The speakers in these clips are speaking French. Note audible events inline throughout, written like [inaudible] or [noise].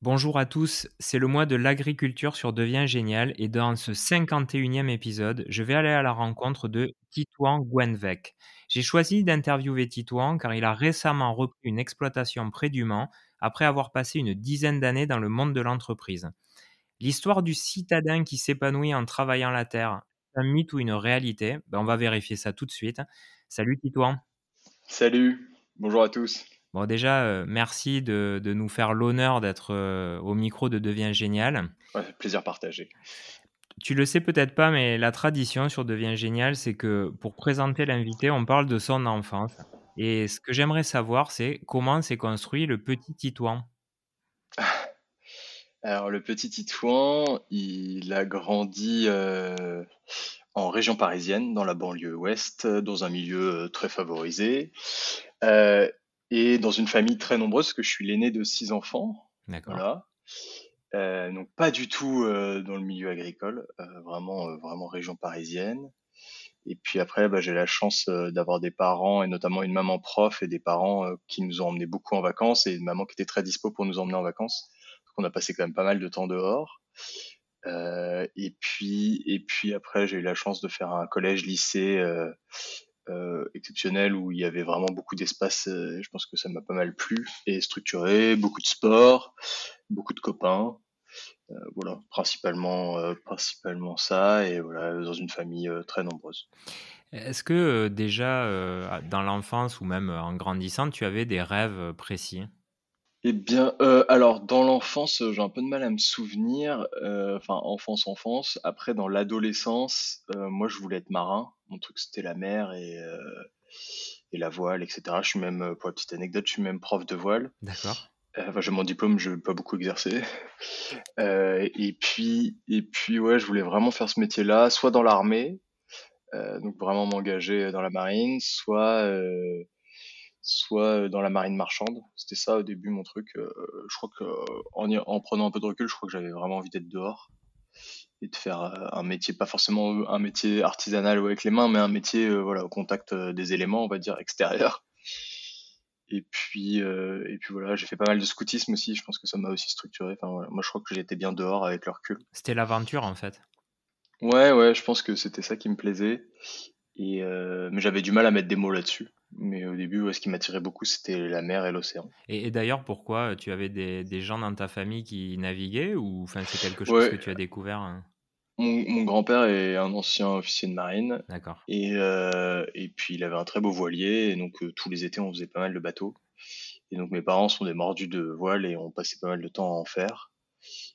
Bonjour à tous, c'est le mois de l'agriculture sur Devient Génial et dans ce 51e épisode, je vais aller à la rencontre de Titouan Gwenvec. J'ai choisi d'interviewer Titouan car il a récemment repris une exploitation près du Mans après avoir passé une dizaine d'années dans le monde de l'entreprise. L'histoire du citadin qui s'épanouit en travaillant la terre, un mythe ou une réalité? Ben, On va vérifier ça tout de suite. Salut Titouan. Salut, bonjour à tous. Bon, déjà, euh, merci de, de, nous faire l'honneur d'être euh, au micro de Devient Génial. Ouais, plaisir partagé. Tu le sais peut-être pas, mais la tradition sur Devient Génial, c'est que pour présenter l'invité, on parle de son enfance. Et ce que j'aimerais savoir, c'est comment s'est construit le petit Titouan [laughs] Alors, le petit Titouan, il a grandi euh, en région parisienne, dans la banlieue ouest, dans un milieu très favorisé. Euh, et dans une famille très nombreuse, parce que je suis l'aîné de six enfants. D'accord. Voilà. Euh, donc pas du tout euh, dans le milieu agricole, euh, vraiment, euh, vraiment région parisienne. Et puis après, bah, j'ai la chance euh, d'avoir des parents et notamment une maman prof et des parents euh, qui nous ont emmenés beaucoup en vacances et une maman qui était très dispo pour nous emmener en vacances. Donc on a passé quand même pas mal de temps dehors. et puis, et puis après, j'ai eu la chance de faire un collège-lycée euh, exceptionnel où il y avait vraiment beaucoup d'espace. Euh, je pense que ça m'a pas mal plu et structuré, beaucoup de sport, beaucoup de copains. Euh, voilà, principalement, euh, principalement ça et voilà dans une famille euh, très nombreuse. Est-ce que euh, déjà dans l'enfance ou même en grandissant, tu avais des rêves précis? Eh bien, euh, alors dans l'enfance, j'ai un peu de mal à me souvenir. euh, Enfin, enfance, enfance. Après, dans l'adolescence, euh, moi, je voulais être marin. Mon truc, c'était la mer et, euh, et la voile, etc. Je suis même, euh, pour la petite anecdote, je suis même prof de voile. D'accord. Euh, Enfin, j'ai mon diplôme, je n'ai pas beaucoup exercé. [laughs] Euh, et puis, et puis, ouais, je voulais vraiment faire ce métier-là, soit dans l'armée, euh, donc vraiment m'engager dans la marine, soit euh, soit dans la marine marchande. C'était ça au début mon truc. Euh, je crois que en, y- en prenant un peu de recul, je crois que j'avais vraiment envie d'être dehors et de faire euh, un métier, pas forcément un métier artisanal ou avec les mains, mais un métier euh, voilà au contact euh, des éléments, on va dire extérieurs. Et puis euh, et puis voilà, j'ai fait pas mal de scoutisme aussi. Je pense que ça m'a aussi structuré. Enfin voilà, moi je crois que j'étais bien dehors avec le recul. C'était l'aventure en fait. Ouais ouais, je pense que c'était ça qui me plaisait. Et euh, mais j'avais du mal à mettre des mots là-dessus. Mais au début, ouais, ce qui m'attirait beaucoup, c'était la mer et l'océan. Et, et d'ailleurs, pourquoi tu avais des, des gens dans ta famille qui naviguaient ou enfin c'est quelque chose Ouais, que tu as découvert hein mon, mon grand-père est un ancien officier de marine D'accord. et, euh, et puis il avait un très beau voilier et donc euh, tous les étés on faisait pas mal de bateaux. Et donc mes parents sont des mordus de voile et on passait pas mal de temps à en faire.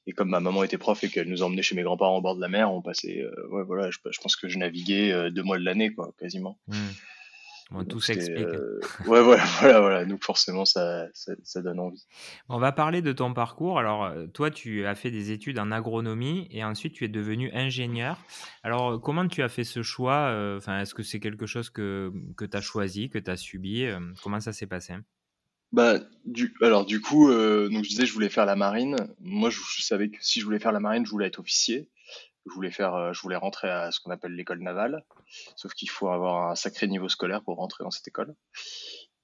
Et comme ma maman était prof et qu'elle nous emmenait chez mes grands-parents au bord de la mer, on passait, euh, ouais voilà, je, je pense que je naviguais euh, deux mois de l'année quoi, quasiment. Hmm. Bon, tout s'explique. euh, [laughs] ouais voilà, voilà, voilà. Donc forcément ça, ça, ça donne envie. On va parler de ton parcours. Alors, euh, toi, tu as fait des études en agronomie et ensuite tu es devenu ingénieur. Alors, euh, comment tu as fait ce choix euh, Enfin, est-ce que c'est quelque chose que, que tu as choisi, que tu as subi Comment ça s'est passé? Bah, du, alors du coup, euh, donc je disais, je voulais faire la marine. Moi, je, je savais que si je voulais faire la marine, je voulais être officier. Je voulais faire, euh, je voulais rentrer à ce qu'on appelle l'école navale. Sauf qu'il faut avoir un sacré niveau scolaire pour rentrer dans cette école.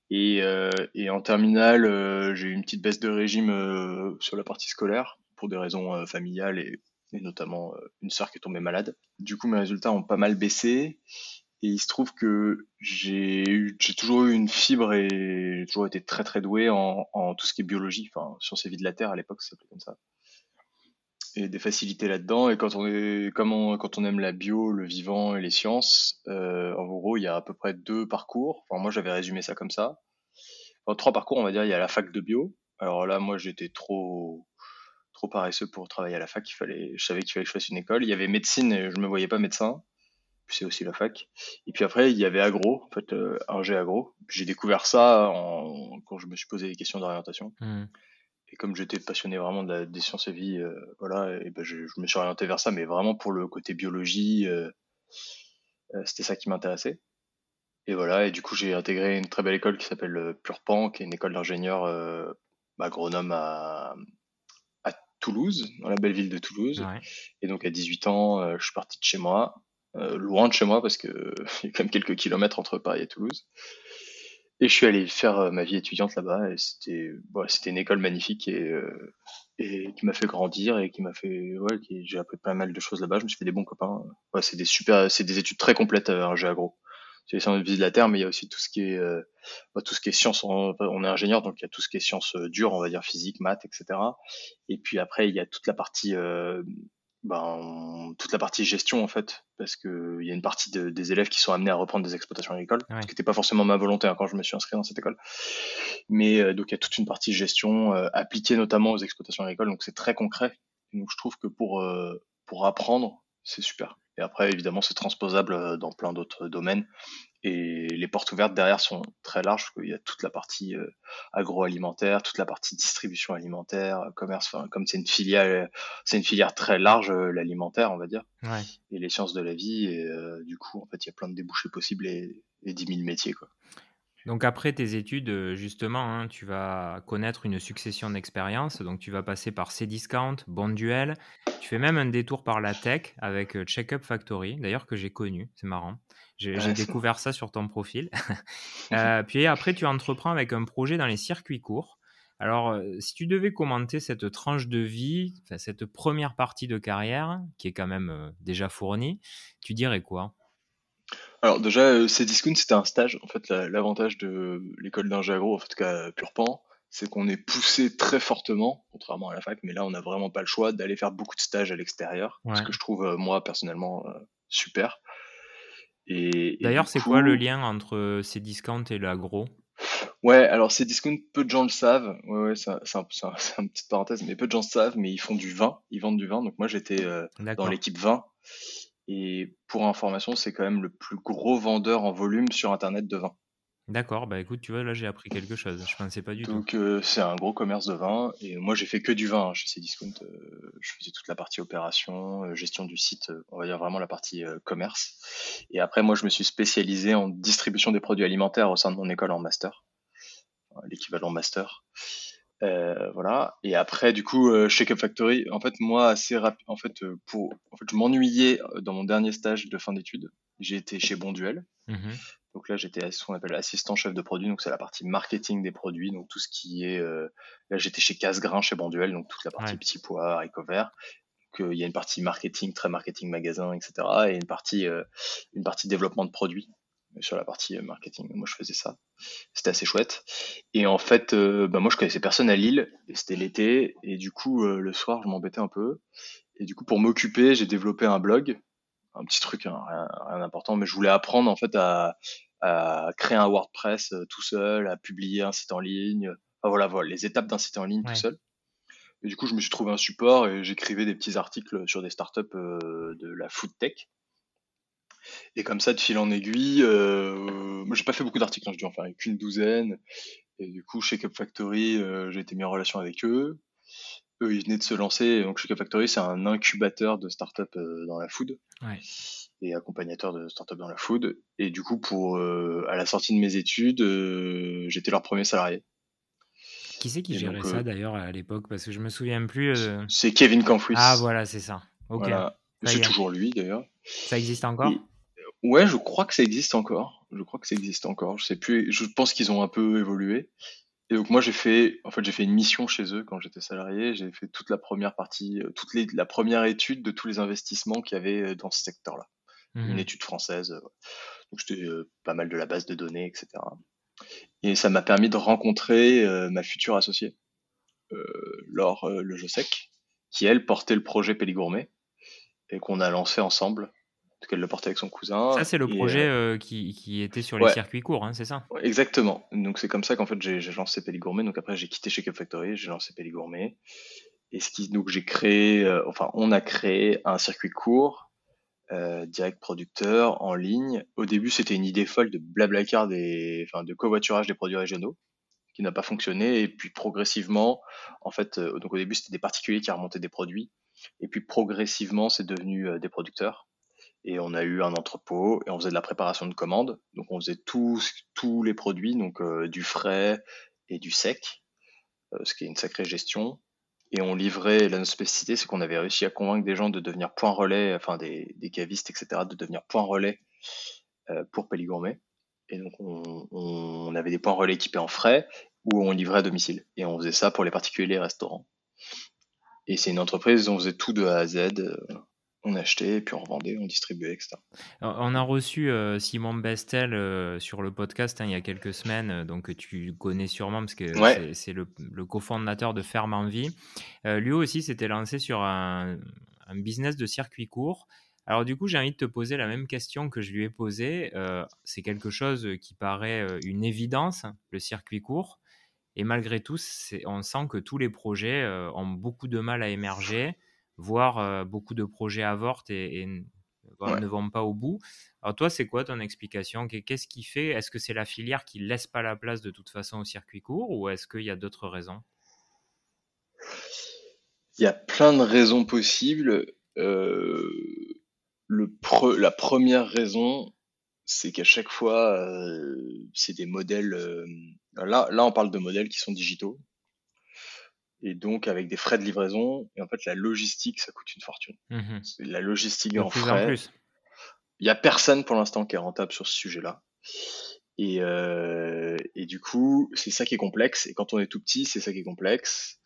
Et, euh, en terminale, euh, j'ai eu une petite baisse de régime sur la partie scolaire pour des raisons familiales et, notamment une sœur qui est tombée malade. Du coup, mes résultats ont pas mal baissé. Et il se trouve que j'ai toujours eu une fibre et j'ai toujours été très très doué en, en tout ce qui est biologie, enfin sciences et vie de la Terre à l'époque, ça s'appelait comme ça. Et des facilités là-dedans. Et quand on est, comme on- quand on aime la bio, le vivant et les sciences, euh, en gros, il y a à peu près deux parcours. Enfin, moi, j'avais résumé ça comme ça. Enfin, trois parcours, on va dire. Il y a la fac de bio. Alors là, moi, j'étais trop trop paresseux pour travailler à la fac. Il fallait, je savais qu'il fallait que je fasse une école. Il y avait médecine et je me voyais pas médecin. C'est aussi la fac. Et puis après, il y avait agro, en fait, euh, ingé agro. J'ai découvert ça quand je me suis posé des questions d'orientation. Hmm. Et comme j'étais passionné vraiment de la- des sciences et vie, euh, voilà, et ben je, je me suis orienté vers ça, mais vraiment pour le côté biologie, euh, euh, c'était ça qui m'intéressait. Et voilà, et du coup j'ai intégré une très belle école qui s'appelle Purpan, qui est une école d'ingénieurs agronome à, à Toulouse, dans la belle ville de Toulouse. Ouais. Et donc à 18 ans, je suis parti de chez moi, loin de chez moi parce que [laughs] il y a quand même quelques kilomètres entre Paris et Toulouse. Et je suis allé faire euh, ma vie étudiante là-bas et c'était bon, c'était une école magnifique et, euh, et qui m'a fait grandir et qui m'a fait ouais, qui, j'ai appris pas mal de choses là-bas. Je me suis fait des bons copains. Ouais, c'est des super, c'est des études très complètes euh, un jeu agro. C'est les sciences de vie de la terre, mais il y a aussi tout ce qui est euh, bah, tout ce qui est sciences. On, on est ingénieur, donc il y a tout ce qui est sciences euh, dures, on va dire physique, maths, etc. Et puis après il y a toute la partie euh, ben, toute la partie gestion en fait, parce que il y a une partie de, des élèves qui sont amenés à reprendre des exploitations agricoles, Ouais. ce qui n'était pas forcément ma volonté hein, quand je me suis inscrit dans cette école. Mais euh, donc il y a toute une partie gestion euh, appliquée notamment aux exploitations agricoles, donc c'est très concret. Donc je trouve que pour euh, pour apprendre, c'est super. Et après évidemment c'est transposable dans plein d'autres domaines. Et les portes ouvertes derrière sont très larges, parce qu'il y a toute la partie euh, agroalimentaire, toute la partie distribution alimentaire, euh, commerce. Enfin, comme c'est une filiale, c'est une filière très large, euh, l'alimentaire, on va dire, Ouais. et les sciences de la vie. Et euh, du coup, en fait, il y a plein de débouchés possibles et, et 10 000 métiers, quoi. Donc après tes études, euh, justement, hein, tu vas connaître une succession d'expériences. Donc tu vas passer par Cdiscount, Bonduel. Tu fais même un détour par la tech avec euh, Checkup Factory, d'ailleurs que j'ai connu, c'est marrant. J'ai Ouais, [laughs] découvert ça sur ton profil. [laughs] Euh, puis après, tu entreprends avec un projet dans les circuits courts. Alors, si tu devais commenter cette tranche de vie, cette première partie de carrière, qui est quand même déjà fournie, tu dirais quoi? Alors déjà, euh, Cdiscount, c'était un stage. En fait, la- l'avantage de l'école d'ingé agro, en tout cas Purpan, c'est qu'on est poussé très fortement, contrairement à la fac, mais là, on n'a vraiment pas le choix d'aller faire beaucoup de stages à l'extérieur, ce Ouais. que je trouve, euh, moi, personnellement, euh, super. Et, et D'ailleurs, du c'est quoi le coup, lien entre ces discounts et l'agro? Ouais, alors Cdiscount, peu de gens le savent. Ouais, ouais, c'est un, c'est un- c'est un- c'est une petite parenthèse, mais peu de gens le savent, mais ils font du vin, ils vendent du vin. Donc moi, j'étais euh, dans D'accord. l'équipe vin. Et pour information, c'est quand même le plus gros vendeur en volume sur Internet de vin. D'accord, bah écoute, tu vois, là j'ai appris quelque chose, je pensais pas du tout. Donc euh, c'est un gros commerce de vin et moi j'ai fait que du vin hein, chez Cdiscount. Euh, je faisais toute la partie opération, euh, gestion du site, euh, on va dire vraiment la partie commerce. Et après moi je me suis spécialisé en distribution des produits alimentaires au sein de mon école en master, l'équivalent master. Euh, voilà. Et après du coup euh, chez Cup Factory, en fait moi assez rapide, en fait euh, pour, en fait je m'ennuyais euh, dans mon dernier stage de fin d'études. J'ai été chez Bonduel. Mhm. Donc là, j'étais ce qu'on appelle assistant chef de produit, donc c'est la partie marketing des produits, donc tout ce qui est. euh, là, j'étais chez Casgrain, chez Bonduel, donc toute la partie Ouais. petits pois, haricots verts. Donc il y a une partie marketing, très marketing magasin, etc. Et une partie, euh, une partie développement de produits sur la partie euh, marketing. Moi, je faisais ça. C'était assez chouette. Et en fait, euh, bah, moi, je connaissais personne à Lille. Et c'était l'été. Et du coup, euh, le soir, je m'embêtais un peu. Et du coup, pour m'occuper, j'ai développé un blog un petit truc, hein, rien, rien d'important, mais je voulais apprendre en fait à, à créer un WordPress euh, tout seul, à publier un site en ligne, enfin voilà, voilà les étapes d'un site en ligne Ouais. tout seul. Et du coup, je me suis trouvé un support et j'écrivais des petits articles sur des startups euh, de la food tech. Et comme ça, de fil en aiguille, euh, moi j'ai pas fait beaucoup d'articles, hein, je dû en faire qu'une douzaine. Et du coup, chez Cup Factory, euh, j'ai été mis en relation avec eux. Eux, ils venaient de se lancer. Donc, chez Cup Factory, c'est un incubateur de startups euh, dans la food Ouais. et accompagnateur de startups dans la food. Et du coup, pour euh, à la sortie de mes études, euh, j'étais leur premier salarié. Qui c'est qui Et gérait donc, ça d'ailleurs à l'époque? Parce que je me souviens plus. c'est Kevin Camphuis. Ah voilà, c'est ça. Ok, Voilà. C'est est. toujours lui d'ailleurs. Ça existe encore? Et- Ouais, je crois que ça existe encore. Je crois que ça existe encore. Je sais plus. Je pense qu'ils ont un peu évolué. Et donc moi j'ai fait, en fait j'ai fait une mission chez eux quand j'étais salarié. J'ai fait toute la première partie, euh, toute les, la première étude de tous les investissements qu'il y avait euh, dans ce secteur-là. Mhm. Une étude française. euh, Donc j'étais euh, pas mal de la base de données, etc. Et ça m'a permis de rencontrer euh, ma future associée, euh, Laure Le Josec, qui elle portait le projet Péligourmet et qu'on a lancé ensemble. En tout cas, elle le portait avec son cousin. Ça, c'est le Et, projet euh, euh, qui, qui était sur les circuits courts, hein, c'est ça? Ouais, Exactement. Donc c'est comme ça qu'en fait j'ai lancé Péligourmet. Donc après j'ai quitté chez Cup Factory, j'ai lancé Péligourmet. Et ce qui donc j'ai créé, euh, enfin on a créé un circuit court, euh, direct producteur en ligne. Au début c'était une idée folle de blablacar des, enfin de covoiturage des produits régionaux qui n'a pas fonctionné. Et puis progressivement, en fait, donc au début c'était des particuliers qui remontaient des produits. Et puis progressivement c'est devenu euh, des producteurs et on a eu un entrepôt et on faisait de la préparation de commandes. Donc on faisait tous tous les produits, donc euh, du frais et du sec, euh, ce qui est une sacrée gestion. Et on livrait, la spécificité, c'est qu'on avait réussi à convaincre des gens de devenir point relais, enfin des, des cavistes, etc., de devenir point relais pour Péligourmet. Et donc, on, on avait des points relais équipés en frais où on livrait à domicile. Et on faisait ça pour les particuliers et les restaurants. Et c'est une entreprise, on faisait tout de A à Z. euh, On achetait, puis on revendait, on distribuait, etc. Alors, On a reçu euh, Simon Bestel euh, sur le podcast hein, il y a quelques semaines, donc tu connais sûrement parce que Ouais. c'est- le, le cofondateur de Ferme en Vie. Euh, lui aussi s'était lancé sur un, un business de circuit court. Alors du coup, j'ai envie de te poser la même question que je lui ai posée. Euh, c'est quelque chose qui paraît une évidence, le circuit court. Et malgré tout, on sent que tous les projets euh, ont beaucoup de mal à émerger, voire euh, beaucoup de projets avortent et, et n- voire Ouais. ne vont pas au bout. Alors toi, c'est quoi ton explication? Qu'est- Qu'est-ce qui fait Est-ce que c'est la filière qui laisse pas la place de toute façon au circuit court ou est-ce qu'il y a d'autres raisons? Il y a plein de raisons possibles. Euh, le pre- la première raison, c'est qu'à chaque fois, euh, c'est des modèles. euh, là, là, on parle de modèles qui sont digitaux. Et donc, avec des frais de livraison. Et en fait, la logistique, ça coûte une fortune. C'est La logistique De en plus en frais. plus. Il y a personne pour l'instant qui est rentable sur ce sujet-là. Et, euh, et du coup, c'est ça qui est complexe. Et quand on est tout petit, c'est ça qui est complexe.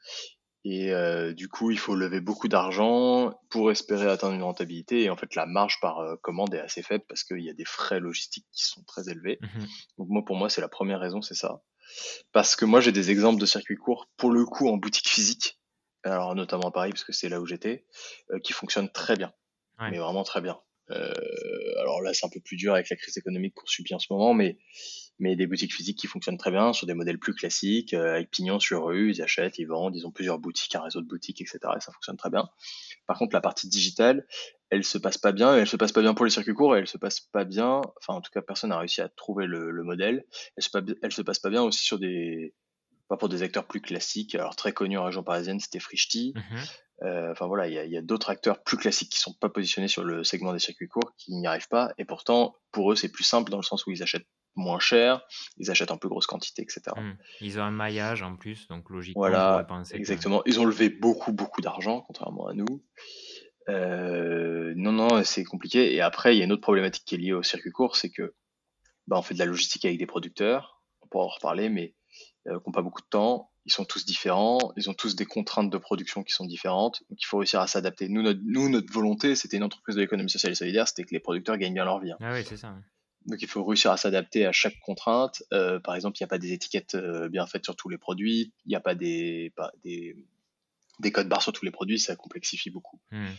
Et euh, du coup, il faut lever beaucoup d'argent pour espérer atteindre une rentabilité. Et en fait, la marge par euh, commande est assez faible parce qu'il y a des frais logistiques qui sont très élevés. Mhm. Donc moi, pour moi, c'est la première raison, c'est ça. Parce que moi, j'ai des exemples de circuits courts, pour le coup, en boutique physique, alors notamment à Paris, parce que c'est là où j'étais, euh, qui fonctionnent très bien. Ouais. Mais vraiment très bien. Euh, alors là, c'est un peu plus dur avec la crise économique qu'on subit en ce moment, mais, mais des boutiques physiques qui fonctionnent très bien sur des modèles plus classiques, euh, avec pignon sur rue, ils achètent, ils vendent, ils ont plusieurs boutiques, un réseau de boutiques, etc. Et ça fonctionne très bien. Par contre, la partie digitale, elle se passe pas bien, elle se passe pas bien pour les circuits courts, et elle se passe pas bien, enfin en tout cas personne n'a réussi à trouver le, le modèle, elle se, elle se passe pas bien aussi sur des, pas pour des acteurs plus classiques, alors très connus en région parisienne, c'était Frishti, Mhm. euh, Enfin voilà, il y a, a d'autres acteurs plus classiques qui sont pas positionnés sur le segment des circuits courts, qui n'y arrivent pas, et pourtant pour eux c'est plus simple dans le sens où ils achètent moins cher, ils achètent en plus grosse quantité, etc. Mhm. Ils ont un maillage en plus, donc logiquement, Voilà, penser que- exactement. Ils ont levé beaucoup beaucoup d'argent, contrairement à nous. Euh, non non, c'est compliqué. Et après il y a une autre problématique qui est liée au circuit court, c'est que bah, on fait de la logistique avec des producteurs, on pourra en reparler, mais euh, qui n'ont pas beaucoup de temps. Ils sont tous différents, ils ont tous des contraintes de production qui sont différentes, donc il faut réussir à s'adapter. Nous notre, nous, notre volonté, c'était une entreprise de l'économie sociale et solidaire, c'était que les producteurs gagnent bien leur vie. hein. Ah oui, c'est ça. Donc il faut réussir à s'adapter à chaque contrainte. Euh, par exemple, il n'y a pas des étiquettes euh, bien faites sur tous les produits, il n'y a pas des, pas des, des codes barres sur tous les produits, ça complexifie beaucoup. Mhm.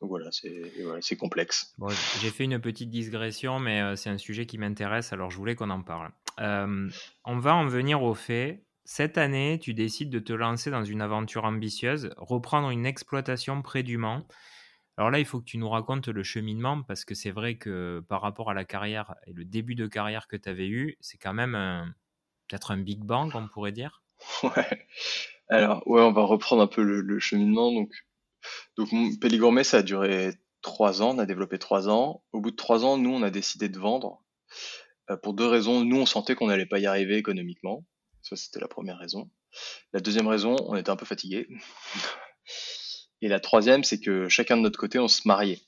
Donc voilà, c'est complexe. Bon, j'ai fait une petite digression, mais euh, c'est un sujet qui m'intéresse, alors je voulais qu'on en parle. On va en venir au fait. Cette année, tu décides de te lancer dans une aventure ambitieuse, reprendre une exploitation près du Mans. Alors là, il faut que tu nous racontes le cheminement, parce que c'est vrai que par rapport à la carrière et le début de carrière que tu avais eu, c'est quand même peut-être un big bang, on pourrait dire. [laughs] Ouais. Alors, ouais, on va reprendre un peu le, cheminement. Donc, donc mon- Pelli Gourmet, ça a duré trois ans. On a développé trois ans. Au bout de trois ans, nous, on a décidé de vendre euh, pour deux raisons. Nous, on sentait qu'on n'allait pas y arriver économiquement. Ça, c'était la première raison. La deuxième raison, on était un peu fatigué. [laughs] Et la troisième, c'est que chacun de notre côté, on se mariait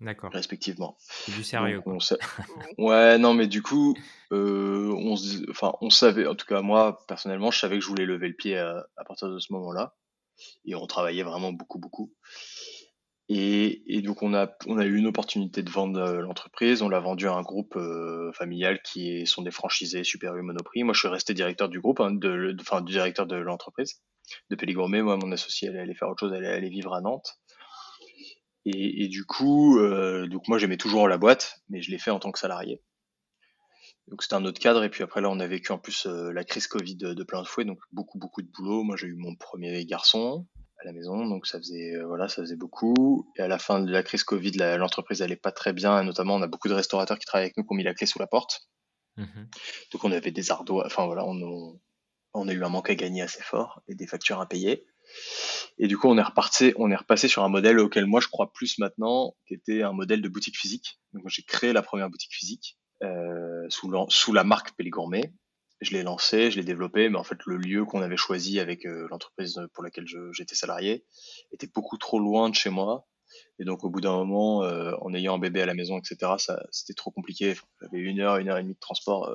D'accord. respectivement. C'est du sérieux. Quoi. on [laughs] ouais, non, mais du coup, euh, on se, enfin, on savait, en tout cas moi personnellement, je savais que je voulais lever le pied à, à partir de ce moment-là, et on travaillait vraiment beaucoup, beaucoup. Et, et donc on a, on a eu une opportunité de vendre euh, l'entreprise. On l'a vendu à un groupe euh, familial qui est- sont des franchisés Super U Monoprix. Moi, je suis resté directeur du groupe, hein, de, de- enfin du directeur de l'entreprise de Pelli Gourmet. Moi, mon associé, elle allait faire autre chose, elle allait aller vivre à Nantes. Et, et du coup, euh, donc moi j'aimais toujours la boîte, mais je l'ai fait en tant que salarié. Donc c'était un autre cadre. Et puis après là, on a vécu en plus euh, la crise Covid de, de plein de fouet, donc beaucoup beaucoup de boulot. Moi j'ai eu mon premier garçon à la maison, donc ça faisait euh, voilà, ça faisait beaucoup. Et à la fin de la crise Covid, l'entreprise allait pas très bien. Et notamment, on a beaucoup de restaurateurs qui travaillent avec nous qui ont mis la clé sous la porte. Mhm. Donc on avait des ardois, enfin voilà, on, on, on a eu un manque à gagner assez fort et des factures à payer. Et du coup, on est reparti, on est repassé sur un modèle auquel moi je crois plus maintenant, qui était un modèle de boutique physique. Donc j'ai créé la première boutique physique euh, sous, la marque Pelli Gourmet. Je l'ai lancé, je l'ai développé, mais en fait le lieu qu'on avait choisi avec euh, l'entreprise pour laquelle j'étais salarié était beaucoup trop loin de chez moi. Et donc, au bout d'un moment, euh, en ayant un bébé à la maison, etc., c'était trop compliqué. J'avais une heure, une heure et demie de transport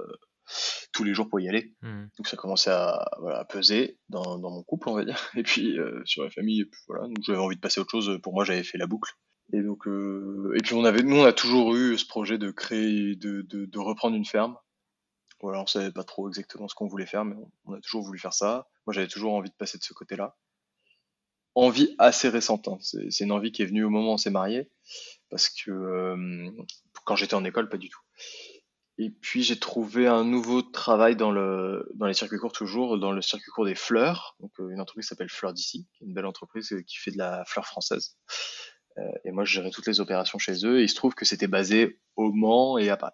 tous les jours pour y aller. Mmh. Donc, ça commençait à, voilà, à peser dans, dans mon couple, on va dire. [laughs] Et puis, euh, sur la famille, et puis voilà. Donc, j'avais envie de passer à autre chose. Pour moi, j'avais fait la boucle. Et donc, euh, et puis on avait, nous, on a toujours eu ce projet de créer, de, de, de reprendre une ferme. Voilà, on savait pas trop exactement ce qu'on voulait faire, mais on, on a toujours voulu faire ça. Moi, j'avais toujours envie de passer de ce côté-là. Envie assez récente. hein. C'est c'est une envie qui est venue au moment où on s'est marié, parce que euh, quand j'étais en école, pas du tout. Et puis j'ai trouvé un nouveau travail dans le dans les circuits courts toujours, dans le circuit court des fleurs. Donc euh, une entreprise qui s'appelle Fleurs d'ici, qui est une belle entreprise qui fait de la fleur française. Euh, et moi, je gérais toutes les opérations chez eux. Et il se trouve que c'était basé au Mans et à Paris.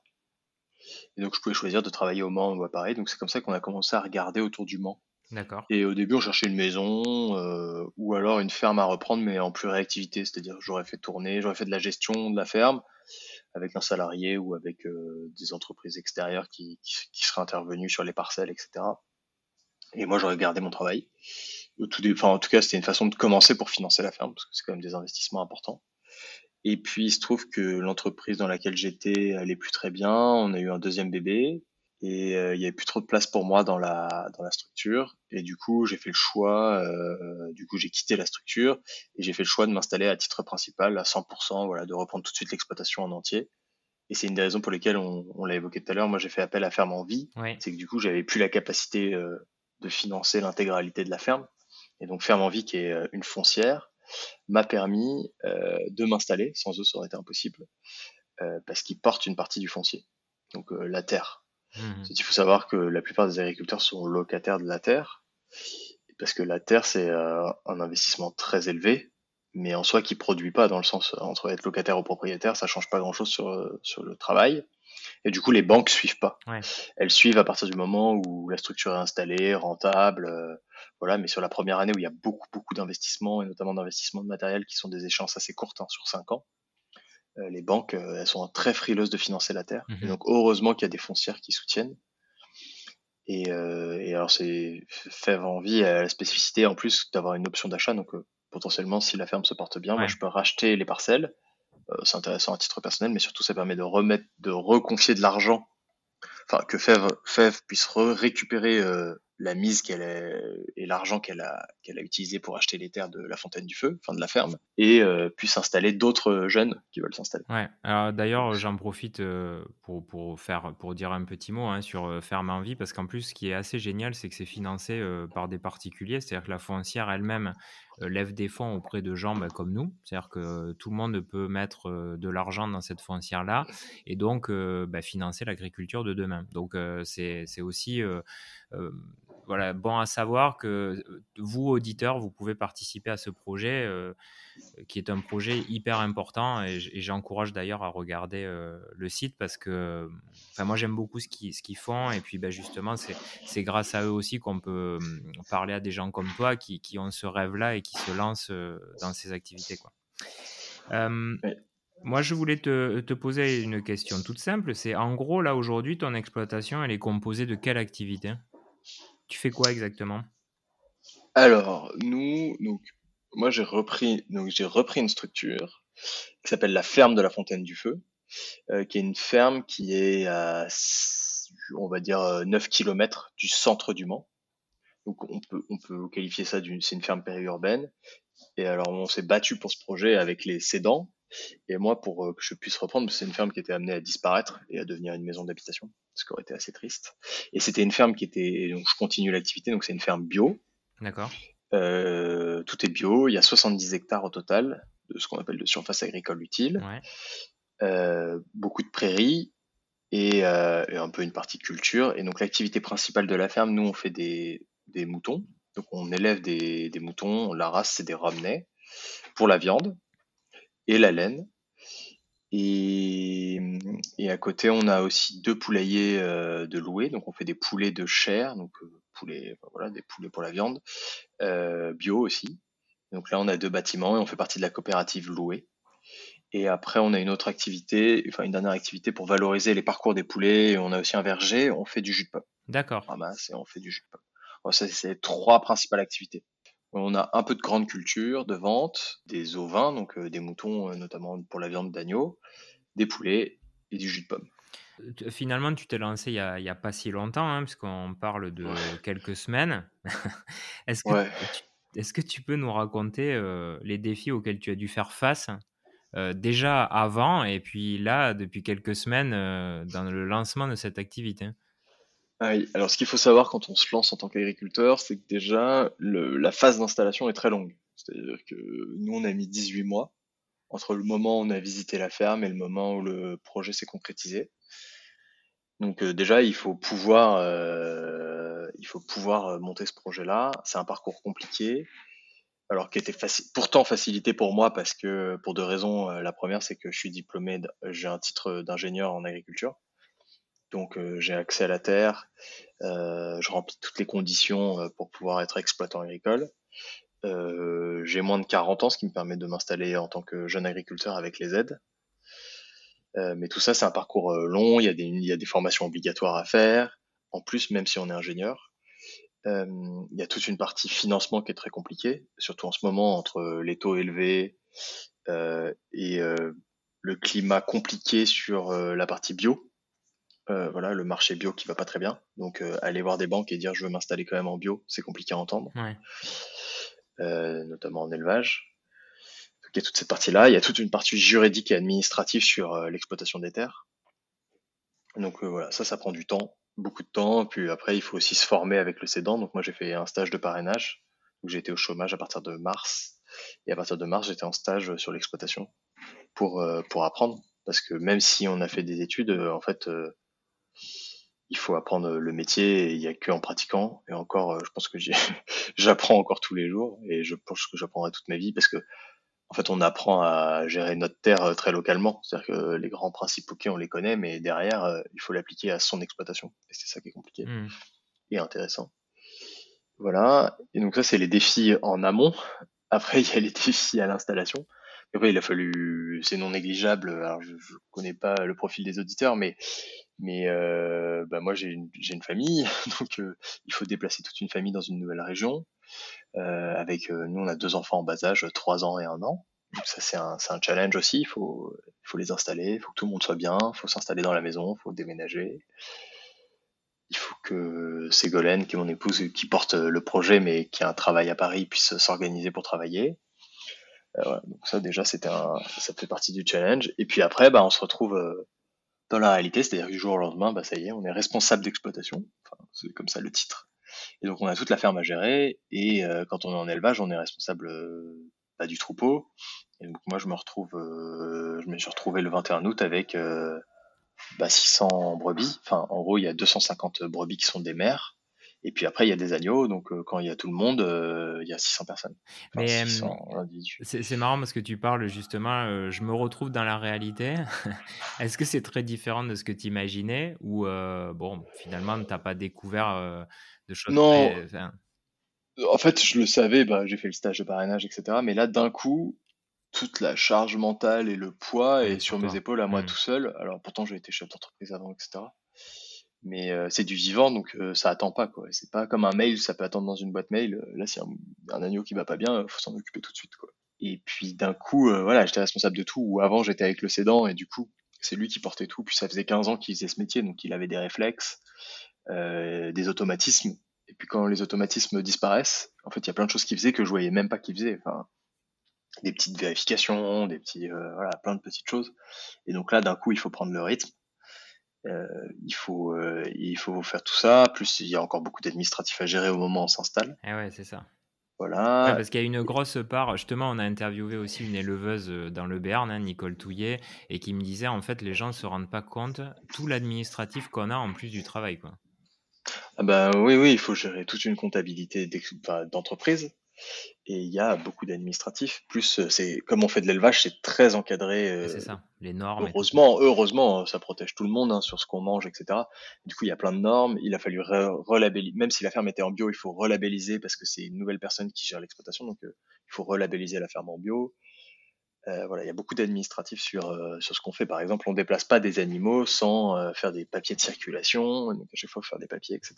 Et donc, je pouvais choisir de travailler au Mans ou à Paris. Donc, c'est comme ça qu'on a commencé à regarder autour du Mans. D'accord. Et au début, on cherchait une maison euh, ou alors une ferme à reprendre, mais en pluriactivité. C'est-à-dire, j'aurais fait tourner, j'aurais fait de la gestion de la ferme avec un salarié ou avec euh, des entreprises extérieures qui, qui, qui seraient intervenues sur les parcelles, etc. Et moi, j'aurais gardé mon travail. Enfin, en tout cas, c'était une façon de commencer pour financer la ferme, parce que c'est quand même des investissements importants. Et puis, il se trouve que l'entreprise dans laquelle j'étais allait plus très bien. On a eu un deuxième bébé et euh, il y avait plus trop de place pour moi dans la dans la structure. Et du coup, j'ai fait le choix. euh, du coup, j'ai quitté la structure et j'ai fait le choix de m'installer à titre principal à 100%. Voilà, de reprendre tout de suite l'exploitation en entier. Et c'est une des raisons pour lesquelles on, on l'a évoqué tout à l'heure. Moi, j'ai fait appel à Ferme en vie. Oui. C'est que du coup, j'avais plus la capacité euh, de financer l'intégralité de la ferme. Et donc, Ferme en vie, qui est euh, une foncière, m'a permis euh, de m'installer. Sans eux, ça aurait été impossible, euh, parce qu'ils portent une partie du foncier, donc euh, la terre. Mmh. Il faut savoir que la plupart des agriculteurs sont locataires de la terre, parce que la terre, c'est euh, un investissement très élevé, mais en soi qui produit pas, dans le sens entre être locataire ou propriétaire, ça change pas grand-chose sur, euh, sur le travail. Et du coup, les banques suivent pas. Ouais. Elles suivent à partir du moment où la structure est installée, rentable, euh, voilà. Mais sur la première année où il y a beaucoup, beaucoup d'investissements, et notamment d'investissements de matériel qui sont des échéances assez courtes, hein, sur cinq ans, les banques, euh, elles sont très frileuses de financer la terre. Et Mhm. donc, heureusement qu'il y a des foncières qui soutiennent. Et, euh, et alors, c'est Fèvre Envie a la spécificité en plus d'avoir une option d'achat. Donc, euh, potentiellement, si la ferme se porte bien, moi, je peux racheter les parcelles. Euh, c'est intéressant à titre personnel, mais surtout, ça permet de remettre, de reconfier de l'argent. Enfin, que Fèvre, Fèvre puisse re- récupérer euh, la mise qu'elle et l'argent qu'elle a, qu'elle a utilisé pour acheter les terres de la Fontaine du Feu, enfin de la ferme, et euh, puisse installer d'autres jeunes qui veulent s'installer. Ouais. D'ailleurs, j'en profite euh, pour, pour faire pour dire un petit mot hein, sur euh, Ferme en vie parce qu'en plus, ce qui est assez génial, c'est que c'est financé euh, par des particuliers, c'est-à-dire que la foncière elle-même lève des fonds auprès de gens bah, comme nous, c'est-à-dire que tout le monde peut mettre de l'argent dans cette foncière-là et donc bah, financer l'agriculture de demain. Donc c'est aussi voilà bon à savoir que euh, vous auditeurs, vous pouvez participer à ce projet. euh, qui est un projet hyper important et, j'encourage d'ailleurs à regarder euh, le site parce que moi j'aime beaucoup ce qu'ils font et puis ben, justement c'est grâce à eux aussi qu'on peut hum, parler à des gens comme toi qui, qui ont ce rêve là et qui se lancent dans ces activités quoi. Euh, moi je voulais te, te poser une question toute simple c'est en gros là aujourd'hui ton exploitation elle est composée de quelle activité? Tu fais quoi exactement? Alors, nous, donc, moi, j'ai repris, repris une structure qui s'appelle la ferme de la Fontaine du Feu, euh, qui est une ferme qui est à, on va dire, euh, 9 km du centre du Mans. Donc, on peut, qualifier ça d'une, ferme périurbaine. Et alors, on s'est battu pour ce projet avec les cédants. Et moi, pour euh, que je puisse reprendre, c'est une ferme qui était amenée à disparaître et à devenir une maison d'habitation, ce qui aurait été assez triste. Et c'était une ferme qui était, donc je continue l'activité, donc c'est une ferme bio. d'accord Euh, tout est bio, il y a 70 hectares au total de ce qu'on appelle de surface agricole utile, ouais Euh, beaucoup de prairies et, euh, et un peu une partie culture. Et donc l'activité principale de la ferme, nous on fait des, des moutons, donc on élève des, des moutons, la race c'est des Romney pour la viande et la laine. Et, et à côté, on a aussi deux poulaillers euh, de louer. Donc, on fait des poulets de chair, donc euh, poulets, voilà, des poulets pour la viande, euh, bio aussi. Donc là, on a deux bâtiments et on fait partie de la coopérative louée. Et après, on a une autre activité, enfin une dernière activité pour valoriser les parcours des poulets. Et on a aussi un verger. On fait du jus de pomme. d'accord On ramasse et on fait du jus de pomme. Bon, ça, c'est les trois principales activités. On a un peu de grande culture, de vente, des ovins, donc des moutons, notamment pour la viande d'agneau, des poulets et du jus de pomme. Finalement, tu t'es lancé il n'y a, pas si longtemps, hein, puisqu'on parle de quelques semaines. [laughs] Est-ce que, est que, tu peux nous raconter les défis auxquels tu as dû faire face déjà avant et puis là, depuis quelques semaines, dans le lancement de cette activité? Ah alors ce qu'il faut savoir quand on se lance en tant qu'agriculteur, c'est que déjà, la phase d'installation est très longue. C'est-à-dire que nous, on a mis 18 mois entre le moment où on a visité la ferme et le moment où le projet s'est concrétisé. Donc euh, déjà, il faut pouvoir, euh, il faut pouvoir euh, monter ce projet-là. C'est un parcours compliqué, alors qui était pourtant facilité pour moi parce que pour deux raisons. La première, c'est que je suis diplômé, j'ai un titre d'ingénieur en agriculture, donc j'ai accès à la terre, je remplis toutes les conditions pour pouvoir être exploitant agricole. j'ai moins de 40 ans, ce qui me permet de m'installer en tant que jeune agriculteur avec les aides. Euh, mais tout ça, c'est un parcours euh, long, il y, a des, formations obligatoires à faire. En plus, même si on est ingénieur, euh, il y a toute une partie financement qui est très compliquée, surtout en ce moment entre les taux élevés euh, et le climat compliqué sur la partie bio. Voilà, le marché bio qui va pas très bien. Donc, aller voir des banques et dire je veux m'installer quand même en bio, c'est compliqué à entendre, ouais. notamment en élevage il y a toute cette partie-là. Il y a toute une partie juridique et administrative sur euh, l'exploitation des terres. Donc euh, voilà, ça, ça prend du temps, beaucoup de temps. Puis après, il faut aussi se former avec le cédant. Donc moi, j'ai fait un stage de parrainage. où j'ai été au chômage à partir de mars. Et à partir de mars, j'étais en stage sur l'exploitation pour, euh, pour apprendre. Parce que même si on a fait des études, en fait, il faut apprendre le métier et il n'y a que en pratiquant. Et encore, je pense que [laughs] j'apprends encore tous les jours et je pense que j'apprendrai toute ma vie parce que en fait, on apprend à gérer notre terre euh, très localement. C'est-à-dire que les grands principes, ok, on les connaît, mais derrière, euh, il faut l'appliquer à son exploitation. Et c'est ça qui est compliqué mmh. et intéressant. Voilà. Et donc ça, c'est les défis en amont. Après, il y a les défis à l'installation. Après, il a fallu, c'est non négligeable. Alors, je, je connais pas le profil des auditeurs, mais mais euh, bah moi, j'ai une, une famille, [laughs] donc il faut déplacer toute une famille dans une nouvelle région. Euh, avec euh, nous, on a deux enfants en bas âge, trois ans et un an. Donc ça, c'est un, un challenge aussi. Il faut, faut les installer, il faut que tout le monde soit bien, il faut s'installer dans la maison, il faut déménager. Il faut que Ségolène, qui est mon épouse, qui porte le projet, mais qui a un travail à Paris, puisse s'organiser pour travailler. Euh, donc ça, déjà, c'était un, ça fait partie du challenge. Et puis après, bah, on se retrouve euh, dans la réalité, c'est-à-dire du jour au lendemain, bah, ça y est, on est responsable d'exploitation. Enfin, c'est comme ça le titre. Et donc on a toute la ferme à gérer et euh, quand on est en élevage, on est responsable euh, bah, du troupeau. Et donc moi je me retrouve, euh, je me suis retrouvé le 21 août avec bah, 600 brebis. Enfin en gros il y a 250 brebis qui sont des mères. Et puis après, il y a des agneaux, donc quand il y a tout le monde, il y a 600 personnes. Mais c'est marrant parce que tu parles justement, je me retrouve dans la réalité. [laughs] Est-ce que c'est très différent de ce que tu imaginais ou bon, finalement, tu n'as pas découvert non. En fait, je le savais, bah, j'ai fait le stage de parrainage, etc. Mais là, d'un coup, toute la charge mentale et le poids est sur mes épaules à moi mmh. tout seul. Alors pourtant, j'ai été chef d'entreprise avant, etc. Mais euh, c'est du vivant, donc euh, ça attend pas, quoi. C'est pas comme un mail, ça peut attendre dans une boîte mail. Là, si un, agneau qui va pas bien, faut s'en occuper tout de suite, quoi. Et puis d'un coup, euh, voilà, j'étais responsable de tout. Ou avant, j'étais avec le cédant et du coup, c'est lui qui portait tout. Puis ça faisait 15 ans qu'il faisait ce métier, donc il avait des réflexes. Euh, des automatismes. Et puis quand les automatismes disparaissent, en fait, il y a plein de choses qu'il faisait que je voyais même pas qu'il faisait. Enfin, des petites vérifications, des petits, euh, voilà, plein de petites choses. Et donc là, d'un coup, il faut prendre le rythme. Euh, il faut, euh, il faut faire tout ça. Plus, il y a encore beaucoup d'administratifs à gérer au moment où on s'installe. Et eh ouais, c'est ça. Voilà. parce qu'il y a une grosse part, justement, on a interviewé aussi une éleveuse dans le Béarn, hein, Nicole Touillet, et qui me disait, en fait, les gens ne se rendent pas compte tout l'administratif qu'on a en plus du travail. Quoi. Ah bah oui, oui, il faut gérer toute une comptabilité d'entreprise et il y a beaucoup d'administratifs. Plus, euh, c'est comme on fait de l'élevage, c'est très encadré. c'est euh, ça, les normes. Heureusement, heureusement, ça protège tout le monde hein, sur ce qu'on mange, etc. Du coup, il y a plein de normes. Il a fallu relabelliser, même si la ferme était en bio, il faut relabelliser parce que c'est une nouvelle personne qui gère l'exploitation, donc euh, il faut relabelliser la ferme en bio. Euh, voilà, il y a beaucoup d'administratifs sur, euh, sur ce qu'on fait. Par exemple, on déplace pas des animaux sans euh, faire des papiers de circulation. Donc à chaque fois, faire des papiers, etc.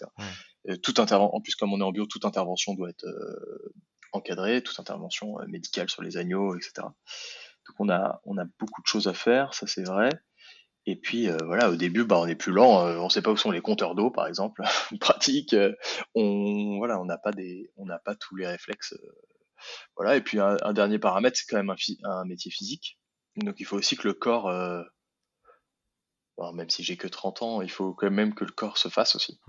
tout interven en plus, comme on est en bio, toute intervention doit être encadré, toute intervention médicale sur les agneaux, etc. Donc on a, beaucoup de choses à faire, ça c'est vrai. Et puis voilà, au début, bah, on est plus lent, on sait pas où sont les compteurs d'eau, par exemple, [laughs] pratique. on voilà, on n'a pas tous les réflexes. voilà. Et puis un, dernier paramètre, c'est quand même un, métier physique. Donc il faut aussi que le corps, même si j'ai que 30 ans, il faut quand même que le corps se fasse aussi.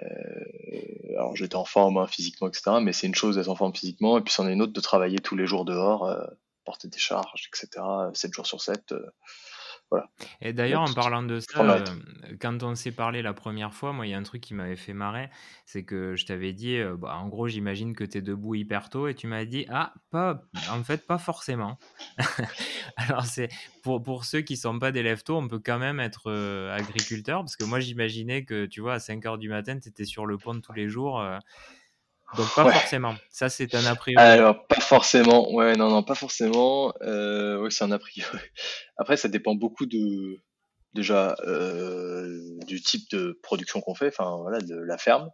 Euh, alors j'étais en forme hein, physiquement, etc. Mais c'est une chose d'être en forme physiquement, et puis c'en est une autre de travailler tous les jours dehors, euh, porter des charges, etc. 7 jours sur 7. Et d'ailleurs, en parlant de ça, euh, quand on s'est parlé la première fois, moi, il y a un truc qui m'avait fait marrer, c'est que je t'avais dit, euh, bah, en gros, j'imagine que tu es debout hyper tôt, et tu m'as dit, ah, pas, en fait, pas forcément. [laughs] Alors, c'est pour, pour ceux qui sont pas des lève-tôt, on peut quand même être euh, agriculteur, parce que moi, j'imaginais que, tu vois, à 5 heures du matin, tu étais sur le pont tous les jours. Donc pas forcément. Ça c'est un a priori. Alors pas forcément. Ouais non non pas forcément. Euh, ouais c'est un a priori. [laughs] Après ça dépend beaucoup de déjà euh, du type de production qu'on fait. Enfin voilà de la ferme.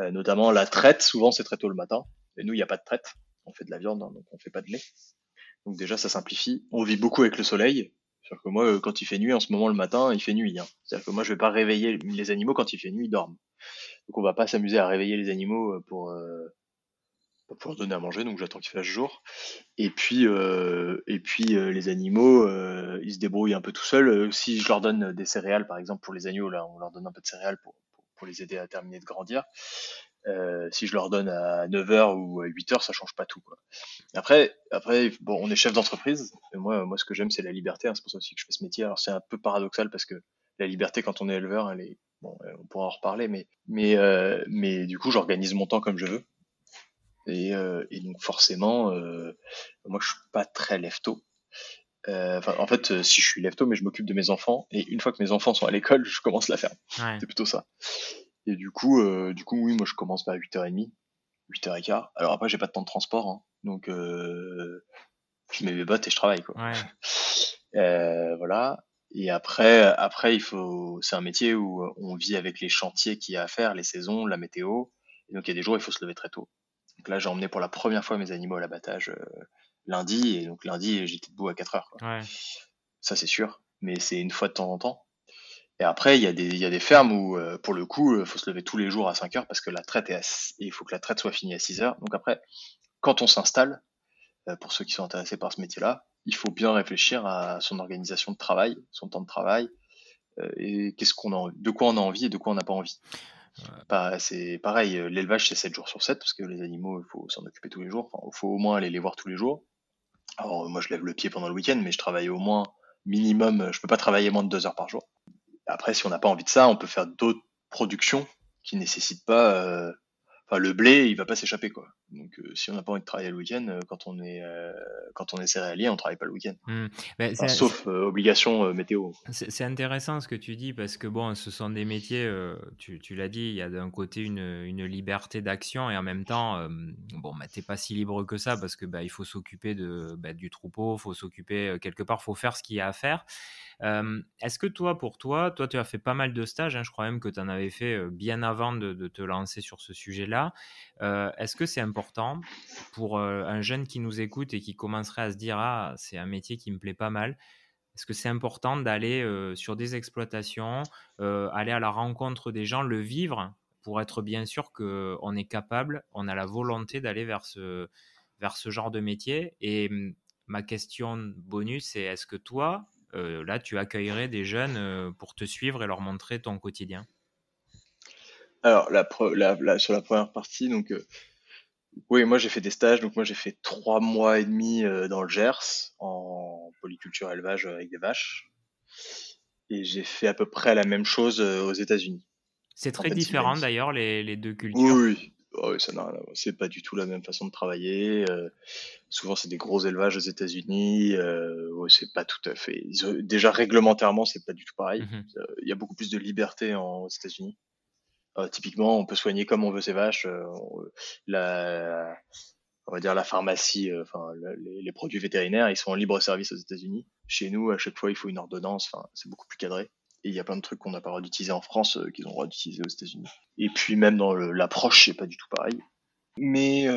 Euh, notamment la traite. Souvent c'est très tôt le matin. Et nous il n'y a pas de traite. On fait de la viande hein, donc on fait pas de lait. Donc déjà ça simplifie. On vit beaucoup avec le soleil. C'est-à-dire que moi, quand il fait nuit, en ce moment le matin, il fait nuit. Hein. C'est-à-dire que moi, je vais pas réveiller les animaux quand il fait nuit, ils dorment. Donc on va pas s'amuser à réveiller les animaux euh, pour euh, pour leur donner à manger, donc j'attends qu'il fasse jour. Et puis, euh, et puis les animaux, ils se débrouillent un peu tout seuls. si je leur donne des céréales, par exemple, pour les agneaux, là, on leur donne un peu de céréales pour, les aider à terminer de grandir. si je leur donne à 9h ou à 8h, ça change pas tout. Après, après bon, on est chef d'entreprise. Moi, moi, ce que j'aime, c'est la liberté. Hein, c'est pour ça aussi que je fais ce métier. Alors, c'est un peu paradoxal parce que la liberté, quand on est éleveur, elle est Bon, euh, on pourra en reparler, mais, mais, euh, mais du coup, j'organise mon temps comme je veux. Et, euh, et donc forcément, moi, je suis pas très lève-tôt. en fait, si je suis lève-tôt, mais je m'occupe de mes enfants. Et une fois que mes enfants sont à l'école, [laughs] je commence la ferme. C'est plutôt ça. Et du coup, du coup, oui, moi, je commence vers 8h30, 8h15. Alors après, j'ai pas de temps de transport, hein. donc je mets mes bottes et je travaille, quoi. Ouais. [laughs] voilà. Et après, après, il faut, c'est un métier où on vit avec les chantiers qu'il y a à faire, les saisons, la météo. Et donc, il y a des jours, il faut se lever très tôt. Donc là, j'ai emmené pour la première fois mes animaux à l'abattage euh, lundi. Et donc, lundi, j'étais debout à 4 heures. Quoi. Ouais. Ça, c'est sûr. Mais c'est une fois de temps en temps. Et après, il y a des, il y a des fermes où, euh, pour le coup, il faut se lever tous les jours à 5 heures parce que la traite est à, il faut que la traite soit finie à 6 heures. Donc après, quand on s'installe, euh, pour ceux qui sont intéressés par ce métier-là, il faut bien réfléchir à son organisation de travail, son temps de travail, euh, et qu'est-ce qu'on a, de quoi on a envie et de quoi on n'a pas envie. c'est pareil, euh, l'élevage c'est 7 jours sur 7 parce que les animaux, il faut s'en occuper tous les jours. il faut au moins aller les voir tous les jours. Alors moi je lève le pied pendant le week-end, mais je travaille au moins minimum, je peux pas travailler moins de 2 heures par jour. Après, si on n'a pas envie de ça, on peut faire d'autres productions qui nécessitent pas enfin le blé il va pas s'échapper quoi donc euh, si on n'a pas envie de travailler le week-end euh, quand on est euh, quand on est céréalier on travaille pas le week-end mmh. sauf obligation météo c'est intéressant ce que tu dis parce que bon ce sont des métiers tu, tu l'as dit il y a d'un côté une, une liberté d'action et en même temps bon bah, t'es pas si libre que ça parce que bah, il faut s'occuper de bah, du troupeau faut s'occuper quelque part faut faire ce qu'il y a à faire est-ce que toi, pour toi, toi, tu as fait pas mal de stages, hein, je crois même que tu en avais fait bien avant de, te lancer sur ce sujet-là. Est-ce que c'est pour un jeune qui nous écoute et qui commencerait à se dire, ah, c'est un métier qui me plaît pas mal. Est-ce que c'est important d'aller sur des exploitations, aller à la rencontre des gens, le vivre pour être bien sûr qu'on est capable, on a la volonté d'aller vers ce, vers ce genre de métier? Et mmh, ma question bonus, c'est est-ce que toi, euh, là, tu accueillerais des jeunes euh, pour te suivre et leur montrer ton quotidien? Alors, sur la première partie, donc, euh, oui, moi j'ai fait des stages. Donc, moi j'ai fait trois mois et demi dans le Gers en polyculture élevage avec des vaches. Et j'ai fait à peu près la même chose aux États-Unis. C'est très différent d'ailleurs, les, les, deux cultures. Oui, Oh, ça n'a c'est pas du tout la même façon de travailler. Euh, souvent, c'est des gros élevages aux États-Unis. Euh, c'est pas tout à fait. déjà réglementairement, c'est pas du tout pareil. Mmh euh, il y a beaucoup plus de liberté en, aux États-Unis. Euh, typiquement, on peut soigner comme on veut ses vaches. la, on va dire la pharmacie, enfin les, les, produits vétérinaires, ils sont en libre service aux États-Unis. Chez nous, à chaque fois, il faut une ordonnance. Enfin, c'est beaucoup plus cadré. Et il y a plein de trucs qu'on n'a pas le droit d'utiliser en France euh, qu'ils ont le droit d'utiliser aux États-Unis. Et puis même dans l'approche, c'est pas du tout pareil. Mais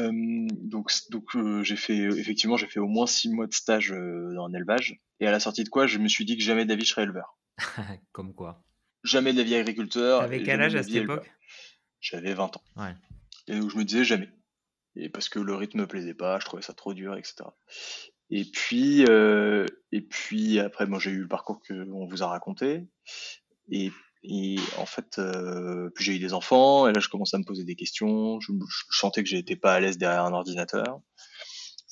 donc, donc j'ai fait effectivement j'ai fait au moins six mois de stage en élevage et à la sortie de quoi je me suis dit que jamais David je serais éleveur. [laughs] Comme quoi. Jamais de la vie agriculteur. Avec quel âge à cette époque? J'avais 20 ans. Ouais. Et donc je me disais jamais. Et parce que le rythme me plaisait pas, je trouvais ça trop dur, etc. Et puis, euh, et puis après, moi j'ai eu le parcours qu'on vous a raconté. Et, et en fait, euh, puis j'ai eu des enfants, et là je commence à me poser des questions. Je, je sentais que j'étais pas à l'aise derrière un ordinateur.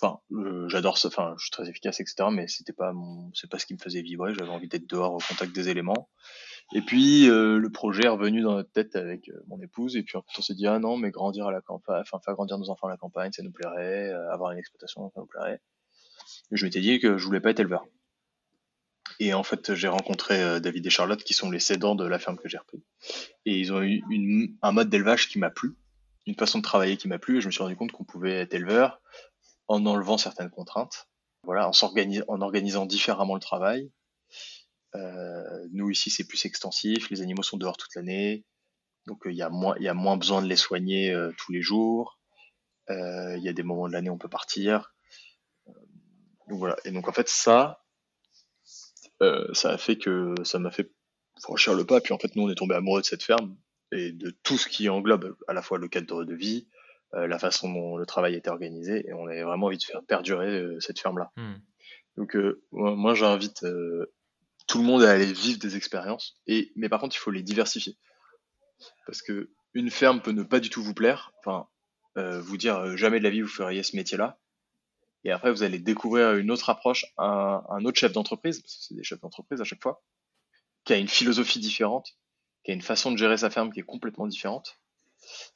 Enfin, euh, j'adore ça, enfin, je suis très efficace, etc. Mais c'était pas mon, c'est pas ce qui me faisait vibrer. J'avais envie d'être dehors au contact des éléments. Et puis euh, le projet est revenu dans notre tête avec euh, mon épouse. Et puis on s'est dit ah non mais grandir à la campagne, enfin faire grandir nos enfants à la campagne ça nous plairait, euh, avoir une exploitation ça nous plairait. Et je m'étais dit que je voulais pas être éleveur. Et en fait j'ai rencontré David et Charlotte qui sont les cédants de la ferme que j'ai repris et ils ont eu une, un mode d'élevage qui m'a plu, une façon de travailler qui m'a plu. Et je me suis rendu compte qu'on pouvait être éleveur en enlevant certaines contraintes, voilà en en organisant différemment le travail euh, nous ici c'est plus extensif, les animaux sont dehors toute l'année, donc euh, il y a moins y a moins besoin de les soigner euh, tous les jours. Il y a des moments de l'année où on peut partir. donc voilà. Et donc en fait ça ça a fait que ça m'a fait franchir le pas. Puis en fait nous on est tombé amoureux de cette ferme et de tout ce qui englobe à la fois le cadre de vie, la façon dont le travail était organisé, et on avait vraiment envie de faire perdurer cette ferme-là. Hmm. Donc moi j'invite tout le monde est allé vivre des expériences. Et, mais par contre, il faut les diversifier. Parce que une ferme peut ne pas du tout vous plaire. Enfin, euh, vous dire euh, jamais de la vie vous feriez ce métier-là. Et après, vous allez découvrir une autre approche, un, un autre chef d'entreprise, parce que c'est des chefs d'entreprise à chaque fois, qui a une philosophie différente, qui a une façon de gérer sa ferme qui est complètement différente,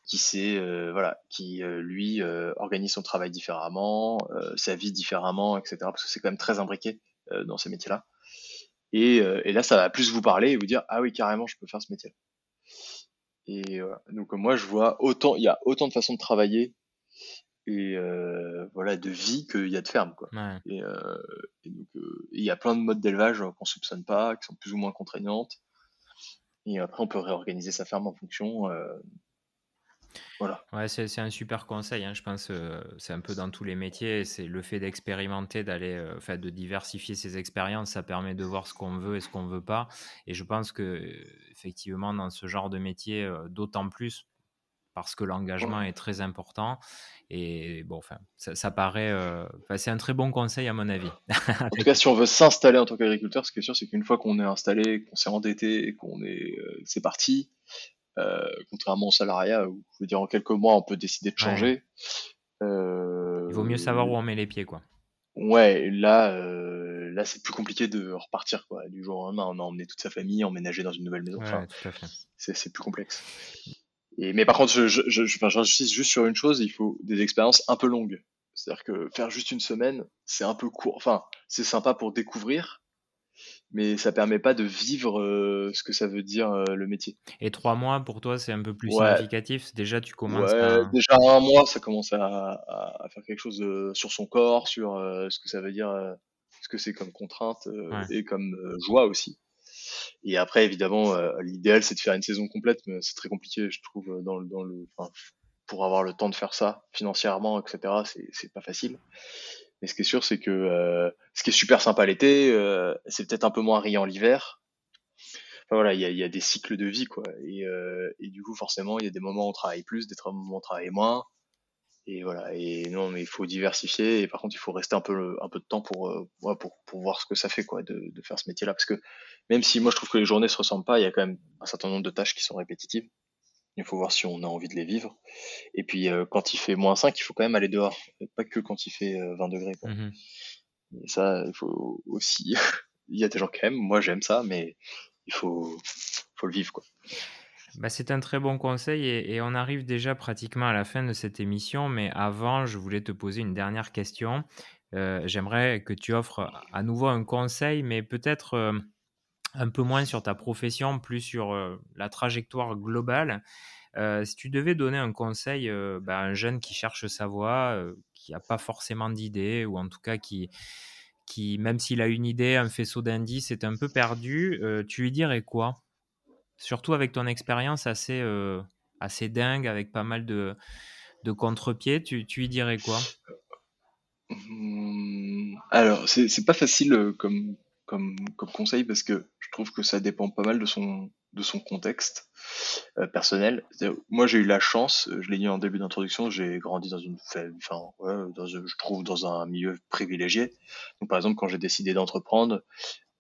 qui sait, euh, voilà, qui lui organise son travail différemment, sa vie différemment, etc. Parce que c'est quand même très imbriqué dans ces métiers-là. Et, euh, et, là, ça va plus vous parler et vous dire ah oui carrément, je peux faire ce métier. Et euh, donc moi, je vois autant, il y a autant de façons de travailler et euh, voilà de vie qu'il y a de ferme quoi. Et, et, donc il y a plein de modes d'élevage qu'on soupçonne pas, qui sont plus ou moins contraignantes. Et après, on peut réorganiser sa ferme en fonction. Voilà. Ouais, c'est un super conseil. Hein. Je pense euh, c'est un peu dans tous les métiers. C'est le fait d'expérimenter, d'aller, euh, de diversifier ses expériences. Ça permet de voir ce qu'on veut et ce qu'on veut pas. Et je pense que effectivement, dans ce genre de métier, euh, d'autant plus parce que l'engagement est très important. Et bon, enfin, ça, paraît, c'est un très bon conseil à mon avis. [laughs] en tout cas, si on veut s'installer en tant qu'agriculteur, ce qui est sûr, c'est qu'une fois qu'on est installé, qu'on s'est endetté, qu'on est, c'est parti, euh, contrairement au salariat où, je veux dire, en quelques mois, on peut décider de changer. Euh, Il vaut mieux savoir où on met les pieds, quoi. Ouais, là, euh, là, c'est plus compliqué de repartir, quoi. Du jour au lendemain, on a emmené toute sa famille, emménagé dans une nouvelle maison. c'est plus complexe. Et, mais par contre, je, je, je, j'insiste juste sur une chose, il faut des expériences un peu longues. C'est-à-dire que faire juste une semaine, c'est un peu court. Enfin, c'est sympa pour découvrir, mais ça permet pas de vivre euh, ce que ça veut dire euh, le métier. Et trois mois pour toi, c'est un peu plus significatif? Déjà, tu commences. Ouais, Déjà un mois, ça commence à, à, faire quelque chose euh, sur son corps, sur ce que ça veut dire, ce que c'est comme contrainte et comme joie aussi. Et après, évidemment, l'idéal c'est de faire une saison complète, mais c'est très compliqué, je trouve, dans le, dans le, pour avoir le temps de faire ça financièrement, etc. C'est pas facile. Mais ce qui est sûr, c'est que euh, ce qui est super sympa l'été, euh, c'est peut-être un peu moins riant l'hiver. Enfin voilà, il y a, y a, des cycles de vie, quoi. Et, euh, et du coup, forcément, il y a des moments où on travaille plus, des moments où on travaille moins. Et voilà. Et non, mais il faut diversifier. Et par contre, il faut rester un peu, un peu de temps pour, euh, pour, pour voir ce que ça fait, quoi, de, de faire ce métier-là. Parce que même si moi je trouve que les journées se ressemblent pas, il y a quand même un certain nombre de tâches qui sont répétitives. Il faut voir si on a envie de les vivre. Et puis, euh, quand il fait moins 5, il faut quand même aller dehors. Pas que quand il fait 20 euh, degrés. Quoi. Mmh Et ça, il faut aussi. [laughs] il y a des gens qui aiment. Moi, j'aime ça, mais il faut, faut le vivre. Quoi. Bah, c'est un très bon conseil et, on arrive déjà pratiquement à la fin de cette émission. Mais avant, je voulais te poser une dernière question. Euh, j'aimerais que tu offres à nouveau un conseil, mais peut-être un peu moins sur ta profession, plus sur la trajectoire globale. si tu devais donner un conseil bah, à un jeune qui cherche sa voie, qui n'a pas forcément d'idée, ou en tout cas qui, qui même s'il a une idée, un faisceau d'indices, est un peu perdu, tu lui dirais quoi? Surtout avec ton expérience assez, assez dingue, avec pas mal de, de contre-pied, tu, tu y dirais quoi? Mmh, alors, c'est pas facile euh, comme, comme, conseil parce que je trouve que ça dépend pas mal de son, de son contexte euh, personnel. Moi, j'ai eu la chance, euh, je l'ai dit en début d'introduction, j'ai grandi dans une, enfin, ouais, dans, je trouve dans un milieu privilégié. Donc, par exemple, quand j'ai décidé d'entreprendre,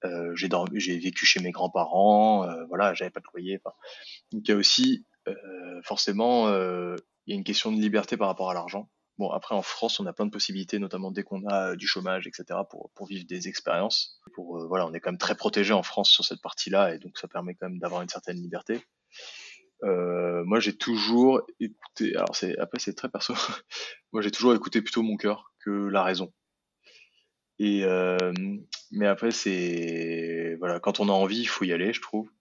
euh, j'ai vécu chez mes grands-parents, euh, voilà, j'avais pas de loyer. Donc, il y a aussi euh, forcément, il y a une question de liberté par rapport à l'argent. Bon, après, en France, on a plein de possibilités, notamment dès qu'on a euh, du chômage, etc., pour, pour vivre des expériences. Pour, euh, voilà, on est quand même très protégé en France sur cette partie-là, et donc ça permet quand même d'avoir une certaine liberté. Euh, moi, j'ai toujours écouté. Alors, c'est après, c'est très perso. [laughs] moi, j'ai toujours écouté plutôt mon cœur que la raison. Et mais après, c'est voilà, quand on a envie, il faut y aller, je trouve.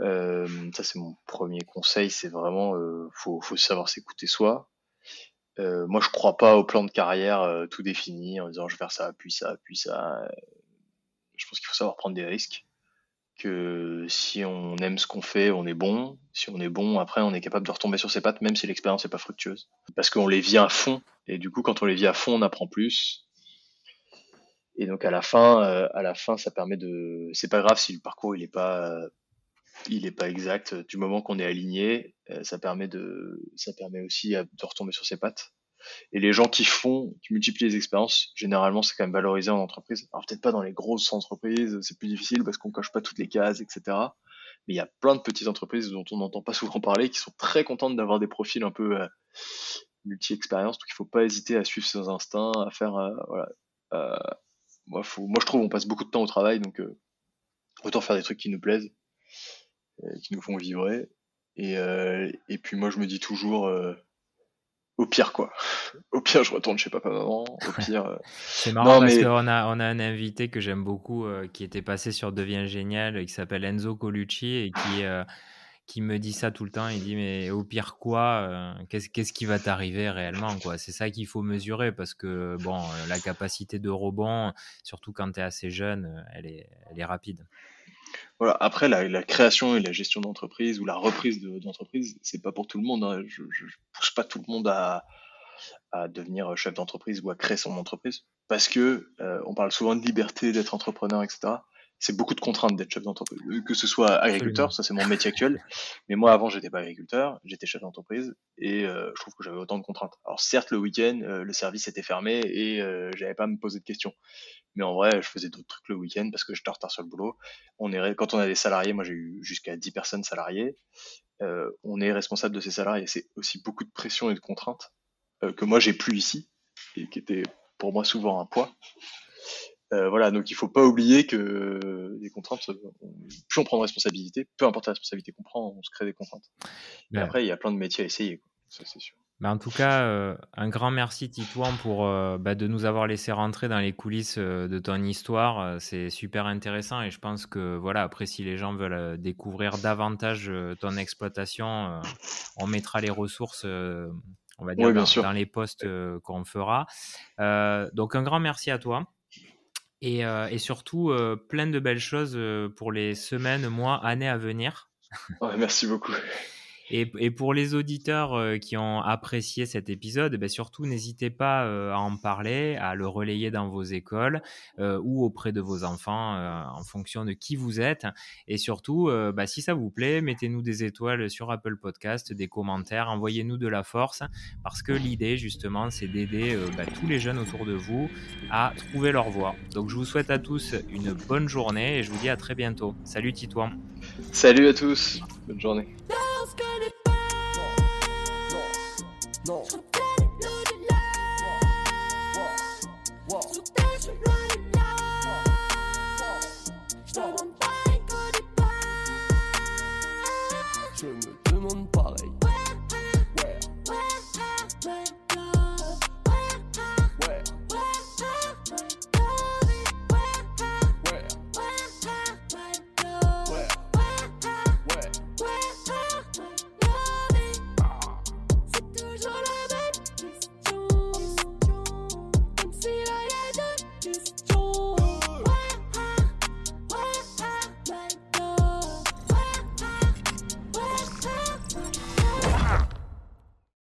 Ça, c'est mon premier conseil. C'est vraiment, faut, faut savoir s'écouter soi. Euh, moi, je crois pas au plan de carrière euh, tout défini en disant je vais faire ça, puis ça, puis ça. Je pense qu'il faut savoir prendre des risques. Que si on aime ce qu'on fait, on est bon. Si on est bon, après, on est capable de retomber sur ses pattes, même si l'expérience n'est pas fructueuse. Parce qu'on les vit à fond. Et du coup, quand on les vit à fond, on apprend plus. Et donc à la fin, euh, à la fin, ça permet de. C'est pas grave si le parcours il est pas il n'est pas exact. Du moment qu'on est aligné, euh, ça permet de, ça permet aussi de retomber sur ses pattes. Et les gens qui font, qui multiplient les expériences, généralement, c'est quand même valorisé en entreprise. Alors peut-être pas dans les grosses entreprises, c'est plus difficile parce qu'on coche pas toutes les cases, etc. Mais il y a plein de petites entreprises dont on n'entend pas souvent parler, qui sont très contentes d'avoir des profils un peu euh, multi-expérience. Donc il faut pas hésiter à suivre ses instincts, à faire, euh, voilà. Euh, moi, faut, moi, je trouve, on passe beaucoup de temps au travail, donc euh, autant faire des trucs qui nous plaisent. Euh, qui nous font vibrer. Et, euh, et puis moi, je me dis toujours, euh, au pire quoi. [laughs] Au pire, je retourne chez papa maman. Au pire. C'est marrant parce qu'on a on a un invité que j'aime beaucoup qui était passé sur Devient génial, qui s'appelle Enzo Colucci et qui qui me dit ça tout le temps. Il dit mais au pire quoi Qu'est-ce qu'est-ce qui va t'arriver réellement quoi? C'est ça qu'il faut mesurer parce que bon, la capacité de rebond, surtout quand tu es assez jeune, elle est elle est rapide. Voilà. Après, la, création et la gestion d'entreprise ou la reprise d'entreprise, c'est pas pour tout le monde. Hein. Je, je, pousse pas tout le monde à, à devenir chef d'entreprise ou à créer son entreprise parce que euh, on parle souvent de liberté d'être entrepreneur, etc c'est beaucoup de contraintes d'être chef d'entreprise. Que ce soit agriculteur, ça c'est mon métier actuel, [laughs] mais moi avant j'étais pas agriculteur, j'étais chef d'entreprise et euh, je trouve que j'avais autant de contraintes. Alors certes le week-end, euh, le service était fermé et euh, j'avais pas à me poser de questions, mais en vrai je faisais d'autres trucs le week-end parce que j'étais en retard sur le boulot. On est quand on a des salariés, moi j'ai eu jusqu'à 10 personnes salariées, euh, on est responsable de ces salariés. C'est aussi beaucoup de pression et de contraintes euh, que moi j'ai plus ici et qui étaient pour moi souvent un poids. Euh, voilà, donc il faut pas oublier que les contraintes, plus on prend de responsabilité, peu importe la responsabilité qu'on prend, on se crée des contraintes. Mais après, il y a plein de métiers à essayer, quoi. ça c'est sûr. en tout cas, euh, un grand merci Titouan pour euh, bah, de nous avoir laissé rentrer dans les coulisses de ton histoire. C'est super intéressant et je pense que voilà, après si les gens veulent découvrir davantage ton exploitation, on mettra les ressources on va dire, dans, dans, les posts qu'on fera. donc un grand merci à toi. Et, euh, et surtout, euh, plein de belles choses euh, pour les semaines, mois, années à venir. Ouais, merci beaucoup. Et, et, pour les auditeurs euh, qui ont apprécié cet épisode, ben surtout n'hésitez pas euh, à en parler, à le relayer dans vos écoles euh, ou auprès de vos enfants euh, en fonction de qui vous êtes. Et surtout, euh, ben, si ça vous plaît, mettez-nous des étoiles sur Apple Podcast, des commentaires, envoyez-nous de la force parce que l'idée justement, c'est d'aider ben, tous les jeunes autour de vous à trouver leur voie. Donc je vous souhaite à tous une bonne journée et je vous dis à très bientôt. Salut Titouan. Salut à tous. Bonne journée. Non.